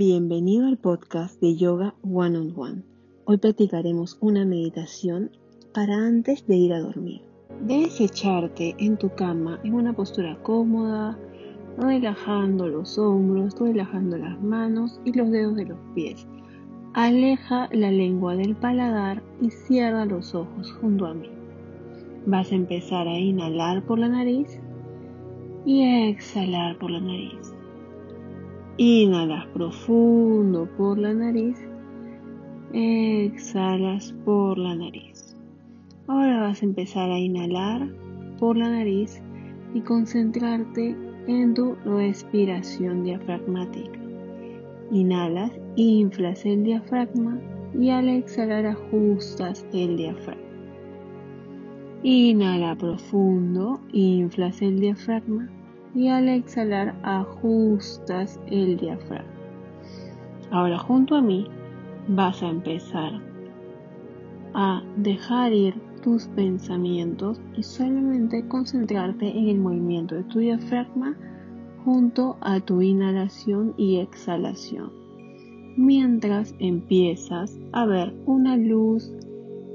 Bienvenido al podcast de Yoga One on One. Hoy practicaremos una meditación para antes de ir a dormir. Debes echarte en tu cama en una postura cómoda, relajando los hombros, relajando las manos y los dedos de los pies. Aleja la lengua del paladar y cierra los ojos junto a mí. Vas a empezar a inhalar por la nariz y a exhalar por la nariz. Inhalas profundo por la nariz. Exhalas por la nariz. Ahora vas a empezar a inhalar por la nariz y concentrarte en tu respiración diafragmática. Inhalas, inflas el diafragma y al exhalar ajustas el diafragma. Inhala profundo, inflas el diafragma y al exhalar ajustas el diafragma. Ahora junto a mí vas a empezar a dejar ir tus pensamientos y solamente concentrarte en el movimiento de tu diafragma junto a tu inhalación y exhalación. Mientras empiezas a ver una luz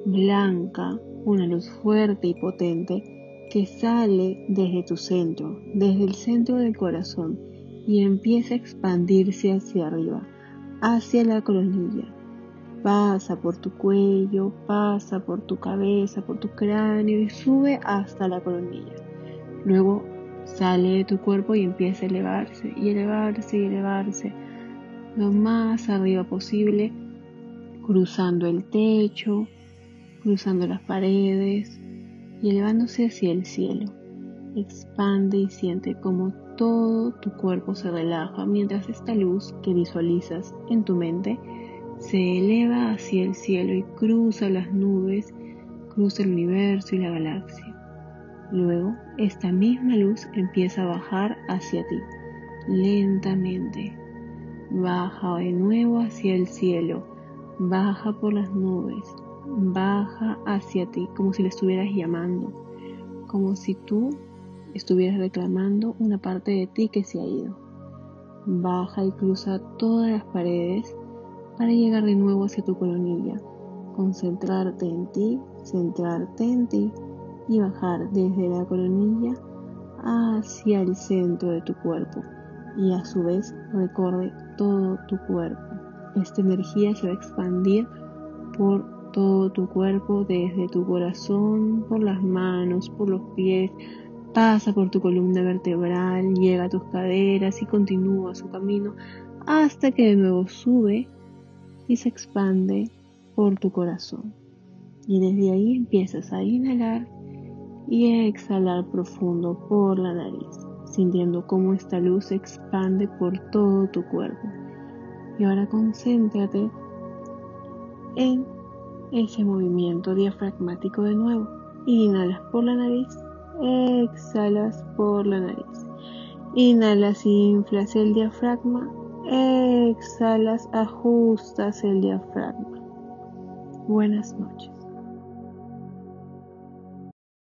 blanca, una luz fuerte y potente que sale desde tu centro, desde el centro del corazón y empieza a expandirse hacia arriba, hacia la coronilla. Pasa por tu cuello, pasa por tu cabeza, por tu cráneo y sube hasta la coronilla. Luego sale de tu cuerpo y empieza a elevarse y elevarse y elevarse lo más arriba posible, cruzando el techo, cruzando las paredes, y elevándose hacia el cielo. Expande y siente como todo tu cuerpo se relaja mientras esta luz que visualizas en tu mente se eleva hacia el cielo y cruza las nubes, cruza el universo y la galaxia. Luego, esta misma luz empieza a bajar hacia ti, lentamente. Baja de nuevo hacia el cielo, baja por las nubes, baja hacia ti como si le estuvieras llamando, como si tú estuvieras reclamando una parte de ti que se ha ido. Baja y cruza todas las paredes para llegar de nuevo hacia tu colonilla, concentrarte en ti, centrarte en ti y bajar desde la colonilla hacia el centro de tu cuerpo y a su vez recorre todo tu cuerpo. Esta energía se va a expandir por todo tu cuerpo, desde tu corazón, por las manos, por los pies, pasa por tu columna vertebral, llega a tus caderas y continúa su camino hasta que de nuevo sube y se expande por tu corazón. Y desde ahí empiezas a inhalar y a exhalar profundo por la nariz, sintiendo cómo esta luz se expande por todo tu cuerpo. Y ahora concéntrate en ese movimiento diafragmático de nuevo. Inhalas por la nariz, exhalas por la nariz. Inhalas inflas el diafragma, exhalas, ajustas el diafragma. Buenas noches.